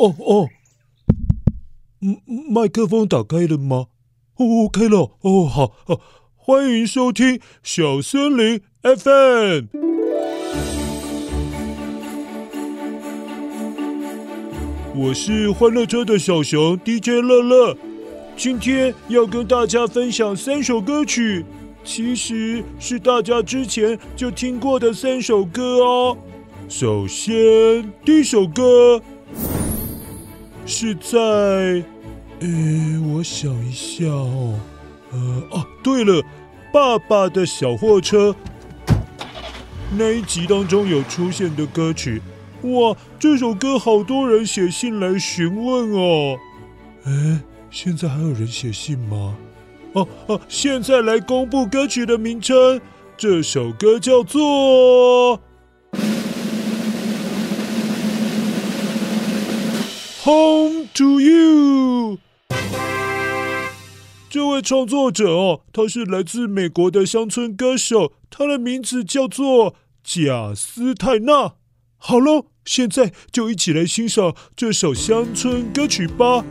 哦哦，麦麦克风打开了吗？哦，开了。哦，好，好，欢迎收听小森林 FM。我是欢乐车的小熊 DJ 乐乐，今天要跟大家分享三首歌曲，其实是大家之前就听过的三首歌哦。首先，第一首歌。是在，呃，我想一下哦，呃，哦，对了，爸爸的小货车那一集当中有出现的歌曲，哇，这首歌好多人写信来询问哦，哎，现在还有人写信吗？哦哦，现在来公布歌曲的名称，这首歌叫做。Home to you，这位创作者哦，他是来自美国的乡村歌手，他的名字叫做贾斯泰纳。好喽，现在就一起来欣赏这首乡村歌曲吧。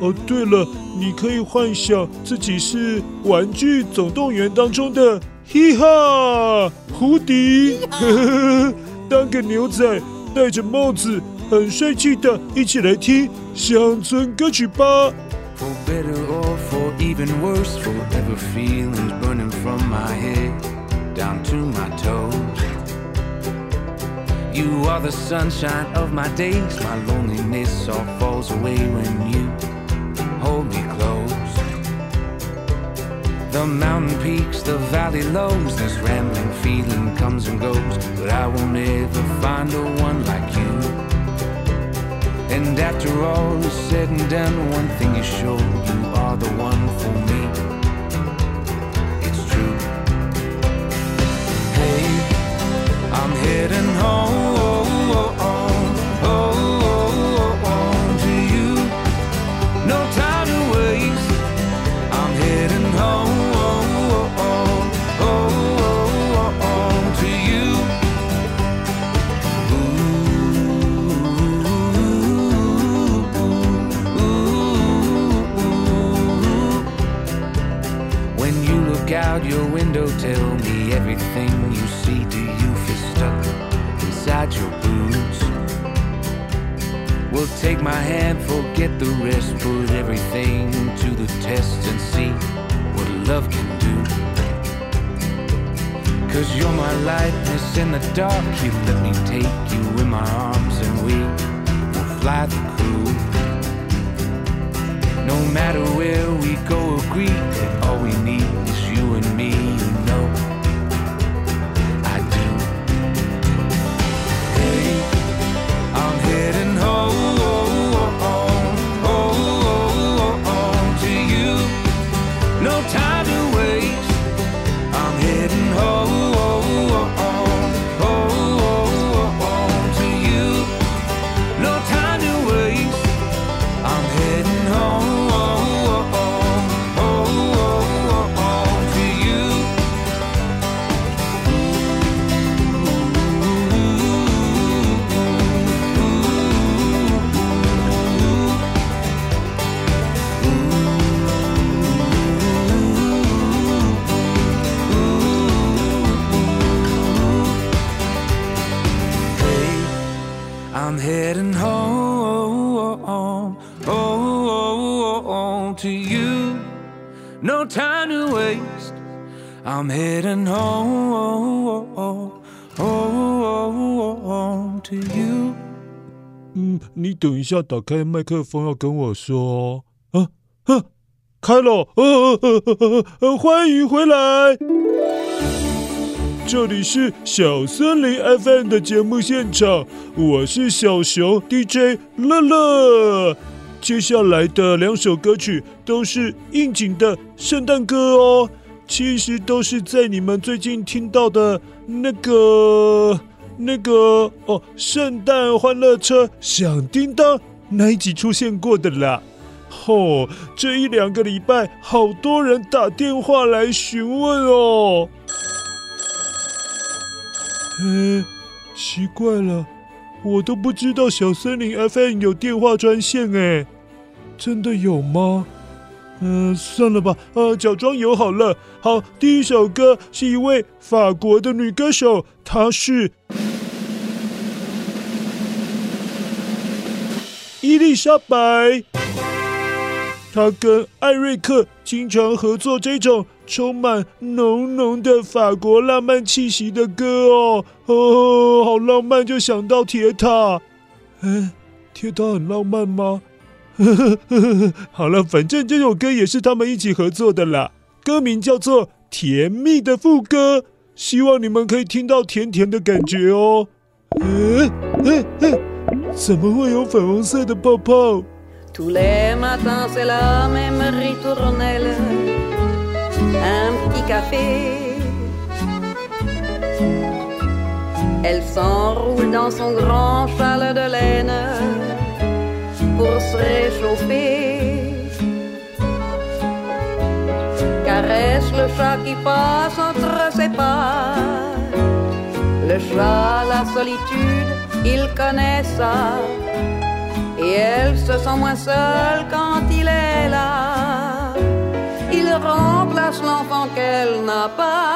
哦，对了，你可以幻想自己是《玩具总动员》当中的嘻哈胡迪，呵呵，当个牛仔，戴着帽子。很帅气的，一起来听乡村歌曲吧。For better or for even worse, forever feelings burning from my head down to my toes. You are the sunshine of my days, my loneliness all falls away when you hold me close. The mountain peaks, the valley lows, this rambling feeling comes and goes, but I won't ever find a one like you. And after all is said and done, one thing is sure, you are the one for me. It's true. Hey, I'm heading home. Tell me everything you see. Do you feel stuck inside your boots? Well, take my hand, forget the rest. Put everything to the test and see what love can do. Cause you're my lightness in the dark. You let me take you in my arms and we will fly the coop. No matter where we go, agree that all we need is you and me. I'm heading home home to you. No time to waste. I'm heading home home to you. 嗯你等一下打开麦克风要跟我说啊啊开了呃呃呃呃呃欢迎回来。这里是小森林 FM 的节目现场，我是小熊 DJ 乐乐。接下来的两首歌曲都是应景的圣诞歌哦。其实都是在你们最近听到的那个、那个哦，圣诞欢乐车响叮当那一集出现过的啦。哦，这一两个礼拜，好多人打电话来询问哦。哎，奇怪了，我都不知道小森林 FM 有电话专线诶，真的有吗？嗯、算了吧，呃，假装有好了。好，第一首歌是一位法国的女歌手，她是伊丽莎白。他跟艾瑞克经常合作这种充满浓浓的法国浪漫气息的歌哦。哦，好浪漫，就想到铁塔。嗯，铁塔很浪漫吗？呵呵呵呵，好了，反正这首歌也是他们一起合作的啦。歌名叫做《甜蜜的副歌》，希望你们可以听到甜甜的感觉哦。嗯嗯嗯，怎么会有粉红色的泡泡？Tous les matins, c'est la même ritournelle. Un petit café. Elle s'enroule dans son grand châle de laine pour se réchauffer. Caresse le chat qui passe entre ses pas. Le chat, la solitude, il connaît ça et elle se sent moins seule quand il est là. Il remplace l'enfant qu'elle n'a pas.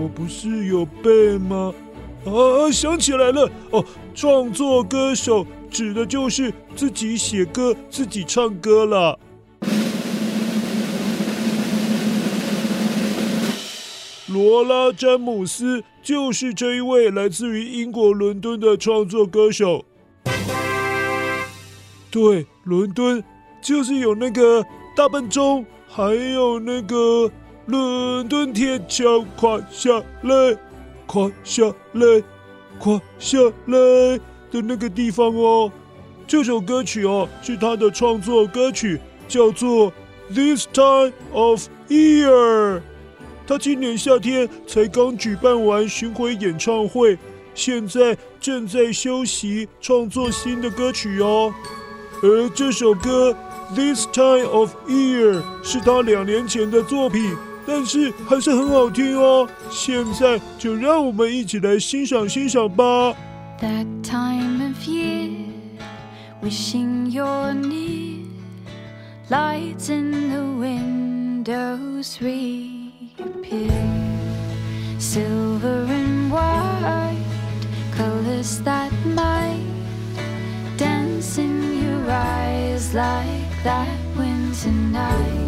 我不是有背吗？啊，想起来了哦，创作歌手指的就是自己写歌、自己唱歌了。罗拉·詹姆斯就是这一位来自于英国伦敦的创作歌手。对，伦敦就是有那个大笨钟，还有那个伦敦铁桥垮下来。垮下来，垮下来的那个地方哦。这首歌曲哦，是他的创作歌曲，叫做《This Time of Year》。他今年夏天才刚举办完巡回演唱会，现在正在休息创作新的歌曲哦。而这首歌《This Time of Year》是他两年前的作品。但是还是很好听哦，现在就让我们一起来欣赏欣赏吧。That time of year, wishing you're near, lights in the windows reappear, silver and white colors that might dance in your eyes like that winter night.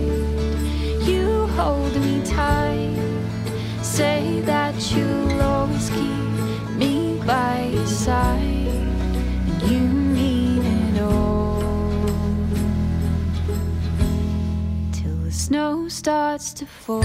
Starts to fall.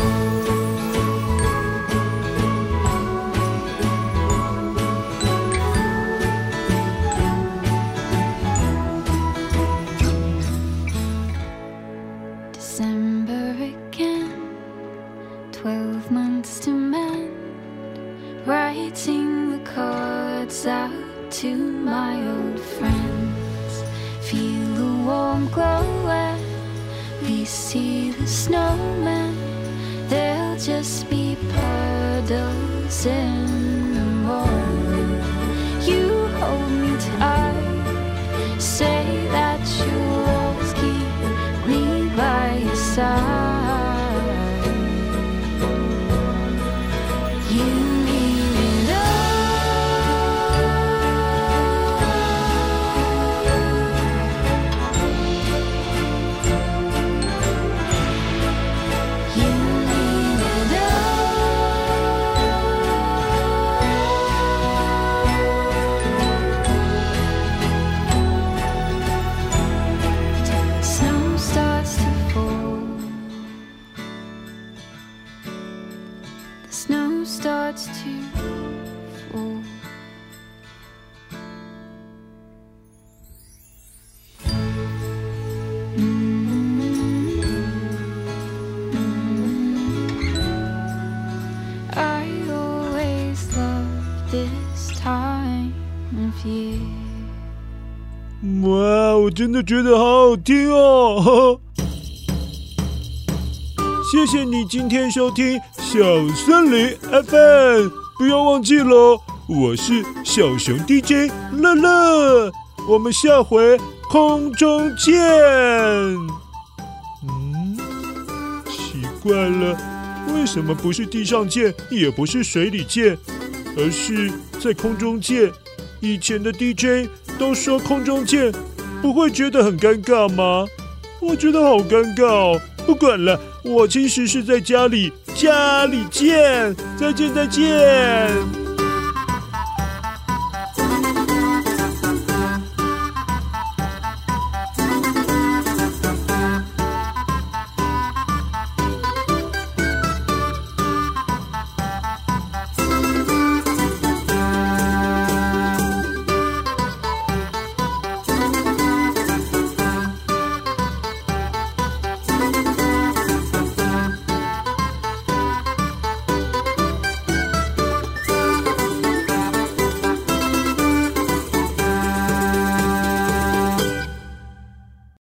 Out to mend writing the cards out to my old friends. Feel the warm glow see the snowman. They'll just be puddles in 真的觉得好好听哦！谢谢你今天收听小森林 FM，不要忘记了，我是小熊 DJ 乐乐，我们下回空中见。嗯，奇怪了，为什么不是地上见，也不是水里见，而是在空中见？以前的 DJ 都说空中见，不会觉得很尴尬吗？我觉得好尴尬哦。不管了，我其实是在家里，家里见，再见再见。